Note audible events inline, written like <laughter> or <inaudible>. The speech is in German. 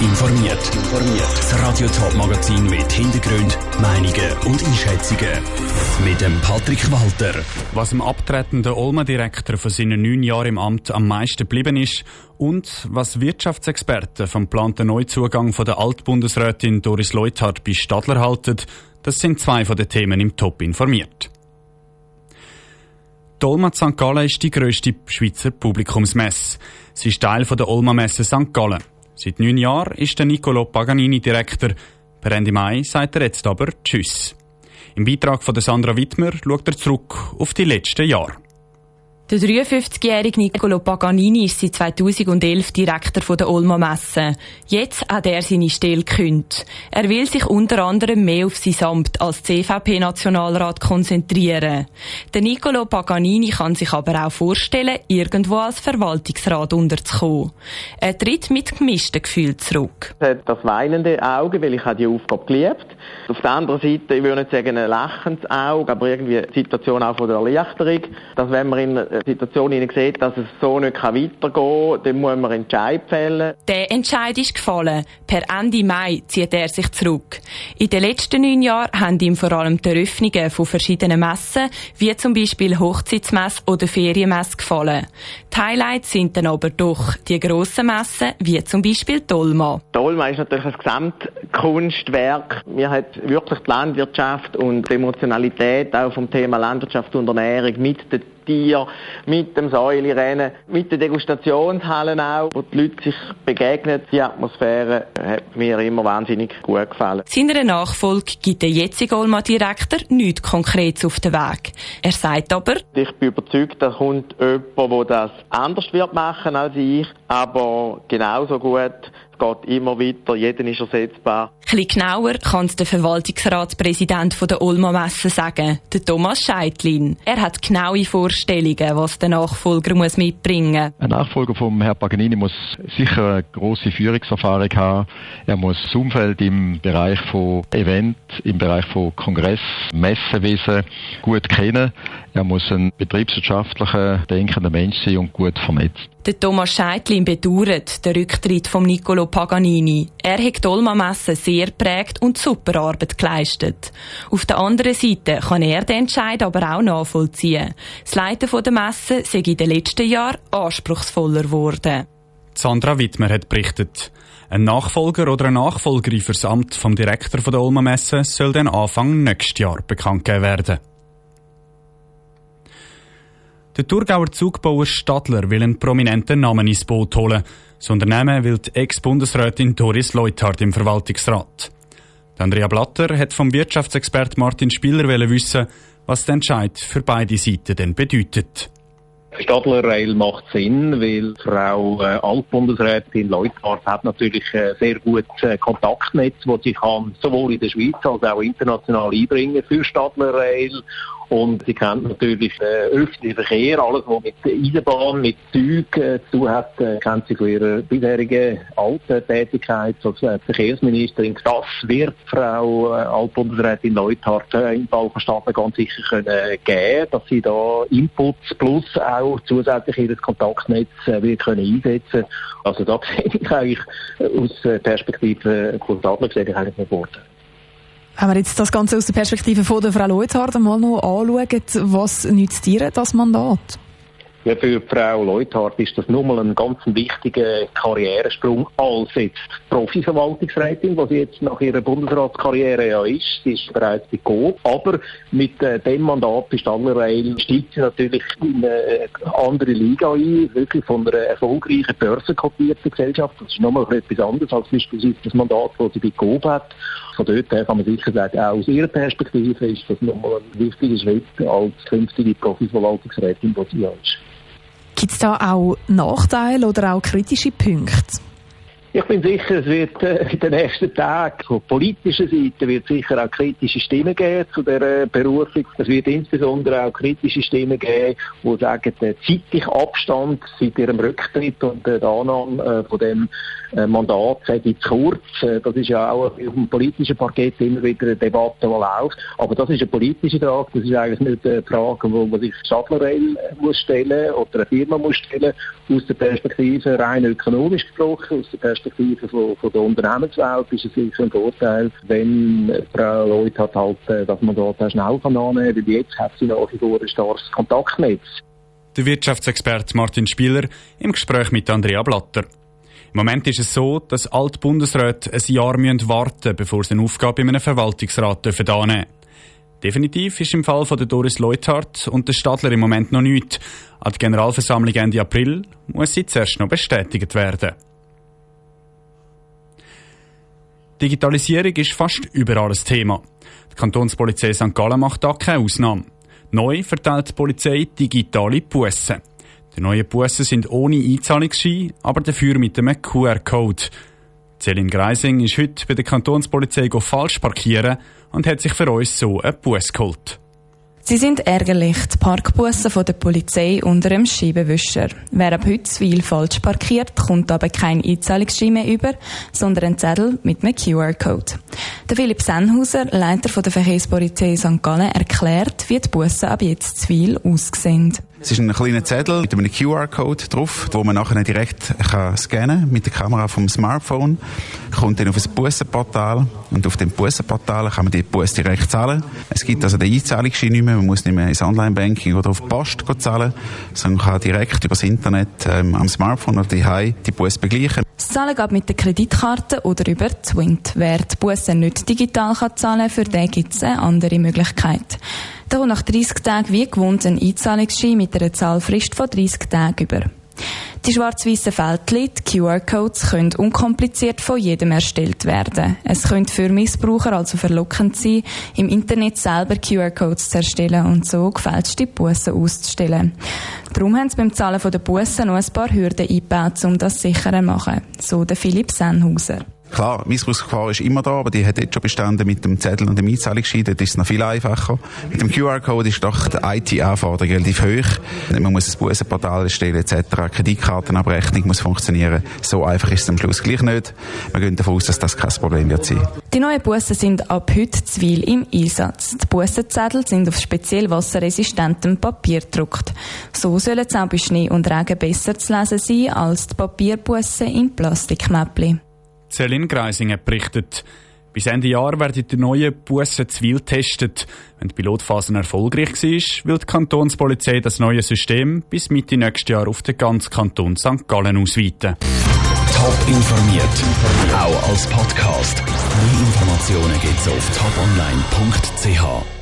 informiert. Das Radio Top Magazin mit Hintergrund, Meinungen und Einschätzungen mit dem Patrick Walter. Was dem abtretenden Olma-Direktor von seinen neun Jahren im Amt am meisten geblieben ist und was Wirtschaftsexperten vom geplanten Neuzugang von der Altbundesrätin Doris Leuthard bei Stadler halten, das sind zwei von den Themen im Top informiert. Die Olma St. Gallen ist die grösste Schweizer Publikumsmesse. Sie ist Teil der Olma Messe St. Gallen. Seit neun Jahren ist der Nicolo Paganini Direktor. Per Ende Mai sagt er jetzt aber Tschüss. Im Beitrag von Sandra Wittmer schaut er zurück auf die letzten Jahre. Der 53-jährige Nicolo Paganini ist seit 2011 Direktor der Olma Messe. Jetzt hat er seine Stelle gekündigt. Er will sich unter anderem mehr auf sein Amt als CVP-Nationalrat konzentrieren. Der Nicolo Paganini kann sich aber auch vorstellen, irgendwo als Verwaltungsrat unterzukommen. Er tritt mit gemischten Gefühlen zurück. Das weinende Auge, weil ich die Aufgabe geliebt Auf der anderen Seite, ich würde nicht sagen ein lachendes Auge, aber irgendwie die Situation auch von der Erleichterung, dass wenn man in Situation sieht, dass es so nicht weitergehen kann, dann muss man Entscheid fällen. Der Entscheid ist gefallen. Per Ende Mai zieht er sich zurück. In den letzten neun Jahren haben ihm vor allem die Eröffnungen von verschiedenen Messen, wie zum Beispiel Hochzeitsmesse oder Ferienmesse, gefallen. Die Highlights sind dann aber doch die grossen Messen, wie zum Beispiel Dolma. Dolma ist natürlich ein Gesamtkunstwerk. Mir hat wirklich die Landwirtschaft und die Emotionalität auch vom Thema Landwirtschaft und Ernährung mit den Tier, mit dem Säulerennen, mit den Degustationshallen auch, wo die Leute sich begegnen. Die Atmosphäre hat mir immer wahnsinnig gut gefallen. Seiner Nachfolge gibt der jetzige Olma-Direktor nichts Konkretes auf den Weg. Er sagt aber, ich bin überzeugt, da kommt jemand, der das anders wird machen als ich, aber genauso gut geht immer weiter, jeder ist ersetzbar. Ein genauer kann es der Verwaltungsratspräsident der Ulma Messe sagen, der Thomas Scheitlin. Er hat genaue Vorstellungen, was der Nachfolger muss mitbringen muss. Ein Nachfolger vom Herrn Paganini muss sicher eine grosse Führungserfahrung haben. Er muss das Umfeld im Bereich von Event, im Bereich von Kongress, Messenwesen gut kennen. Er muss ein betriebswirtschaftlicher, denkender Mensch sein und gut vernetzt. Der Thomas Scheitlin bedauert den Rücktritt von Niccolo Paganini. Er hat die Olma-Messe sehr prägt und super Arbeit geleistet. Auf der anderen Seite kann er den Entscheid aber auch nachvollziehen. Das Leiten der Messe sei in den letzten Jahren anspruchsvoller geworden. Sandra Wittmer hat berichtet. Ein Nachfolger oder eine Nachfolgerin fürs Amt vom Direktor der Olma Messe soll dann Anfang nächstes Jahr bekannt gegeben werden. Der Thurgauer Zugbauer Stadler will einen prominenten Namen ins Boot holen. Das Unternehmen will die Ex-Bundesrätin Doris Leuthard im Verwaltungsrat. Andrea Blatter hat vom Wirtschaftsexpert Martin Spieler wissen, was der Entscheid für beide Seiten denn bedeutet. Stadler Rail macht Sinn, weil Frau äh, Altbundesrätin Leuthard hat natürlich ein sehr gutes äh, Kontaktnetz, das sie kann sowohl in der Schweiz als auch international einbringen für Stadler Rail und sie kennt natürlich äh, öffentlichen Verkehr, alles was mit Eisenbahn, mit Züg äh, zu tun hat, äh, kennt sie von ihrer bisherigen alten Tätigkeit als äh, Verkehrsministerin. Das wird Frau äh, Altbundesrätin Leuthard äh, von Stadler ganz sicher können äh, geben, dass sie da Inputs plus auch zusätzlich ihr Kontaktnetz äh, wird können einsetzen. Also da <laughs> sehe ich eigentlich aus Perspektive gesehen eigentlich einen Vorteil. Wenn wir jetzt das Ganze aus der Perspektive von der Frau Leuthard mal noch anschauen, was nützt ihr das Mandat? Ja, für Frau Leuthard ist das nun mal ein ganz wichtiger Karrieresprung als jetzt Profiverwaltungsrätin, was jetzt nach ihrer Bundesratskarriere ja ist. Sie ist bereits bei Coop. Aber mit äh, dem Mandat bei Stanley steigt sie natürlich in eine andere Liga ein, wirklich von einer erfolgreichen börsenkotierten Gesellschaft. Das ist nochmal etwas anderes als beispielsweise das Mandat, das sie bei Coop hat. Von dort her kann man sicher sagen, auch aus ihrer Perspektive ist das nochmal ein wichtiger Schritt als künftige Profiverwaltungsrätin, die sie ja ist. Gibt es da auch Nachteile oder auch kritische Punkte? Ich bin sicher, es wird äh, in den nächsten Tagen von politischer Seite wird sicher auch kritische Stimmen geben zu der Berufung. Es wird insbesondere auch kritische Stimmen geben, die sagen, der zeitliche Abstand seit ihrem Rücktritt und der Annahme äh, von dem äh, Mandat sei zu kurz. Das ist ja auch auf dem politischen Parkett immer wieder eine Debatte, die läuft. Aber das ist eine politische Frage. Das ist eigentlich nicht eine Frage, wo man sich Stadlerell muss stellen oder eine Firma muss stellen. Aus der Perspektive rein ökonomisch gesprochen, aus der von, von der Unternehmenswelt ist es sicher ein Vorteil, wenn Frau Leute hat halt, äh, dass man dort schnell kann annehmen kann, weil jetzt hat sie nach wie vor ein starkes Kontaktnetz. Der Wirtschaftsexperte Martin Spieler im Gespräch mit Andrea Blatter. Im Moment ist es so, dass Altbundesräte ein Jahr warten müssen, bevor sie eine Aufgabe in einem Verwaltungsrat annehmen dürfen. Definitiv ist im Fall von der Doris Leuthardt und der Stadler im Moment noch nichts. An der Generalversammlung Ende April muss sie zuerst noch bestätigt werden. Digitalisierung ist fast überall ein Thema. Die Kantonspolizei St. Gallen macht da keine Ausnahme. Neu verteilt die Polizei digitale Bussen. Die neuen Bussen sind ohne Einzahlungsschein, aber dafür mit einem QR-Code. Celine Greising ist heute bei der Kantonspolizei falsch parkieren und hat sich für uns so einen Bus geholt. Sie sind ärgerlich, die Parkbussen von der Polizei unter dem Scheibenwischer. Wer ab heute viel falsch parkiert, kommt aber kein Einzahlungsschein mehr über, sondern ein Zettel mit einem QR-Code. Der Philipp Sennhauser, Leiter der Verkehrspolizei St. Gallen, erklärt, wie die Bussen ab jetzt zu viel aussehen. Es ist ein kleiner Zettel mit einem QR-Code drauf, wo man nachher direkt kann scannen mit der Kamera vom Smartphone. Kommt dann auf ein Bussenportal und auf dem Bussenportal kann man die Bus direkt zahlen. Es gibt also den Einzahlungsschein nicht mehr, man muss nicht mehr ins Online-Banking oder auf die Post zahlen, sondern kann direkt über das Internet ähm, am Smartphone oder die die Bus begleichen. Das Zahlen geht mit der Kreditkarte oder über Twint. Wer die Busse nicht digital kann zahlen kann, für den gibt es eine andere Möglichkeit. Da kommt nach 30 Tagen wie gewohnt ein Einzahlungsschein mit einer Zahlfrist von 30 Tagen über. Die schwarz-weißen Fältchen, die QR-Codes, können unkompliziert von jedem erstellt werden. Es könnte für Missbraucher also verlockend sein, im Internet selber QR-Codes zu erstellen und so gefälschte Bussen auszustellen. Darum haben sie beim Zahlen der Bussen noch ein paar Hürden eingebaut, um das sicherer zu machen. So der Philipp Sennhauser. Klar, Missbrauchsgefahr ist immer da, aber die hat jetzt schon bestanden mit dem Zettel und dem Einzahlungsschein. Dort ist es noch viel einfacher. Mit dem QR-Code ist doch die IT-Anforderung relativ hoch. Man muss ein Bussenportal erstellen etc. Kreditkartenabrechnung muss funktionieren. So einfach ist es am Schluss gleich nicht. Wir gehen davon aus, dass das kein Problem wird sein. Die neuen Bussen sind ab heute Zwil im Einsatz. Die Bussenzettel sind auf speziell wasserresistentem Papier gedruckt. So sollen sie auch bei Schnee und Regen besser zu lesen sein als die Papierbussen in Plastikmäppchen. Celine Greisinger berichtet. Bis Ende Jahr werden die neuen Bussen zivil getestet. Wenn die Pilotphase erfolgreich war, will die Kantonspolizei das neue System bis Mitte nächstes Jahr auf den ganzen Kanton St. Gallen ausweiten. Top informiert, auch als Podcast. Mehr Informationen gibt es auf toponline.ch.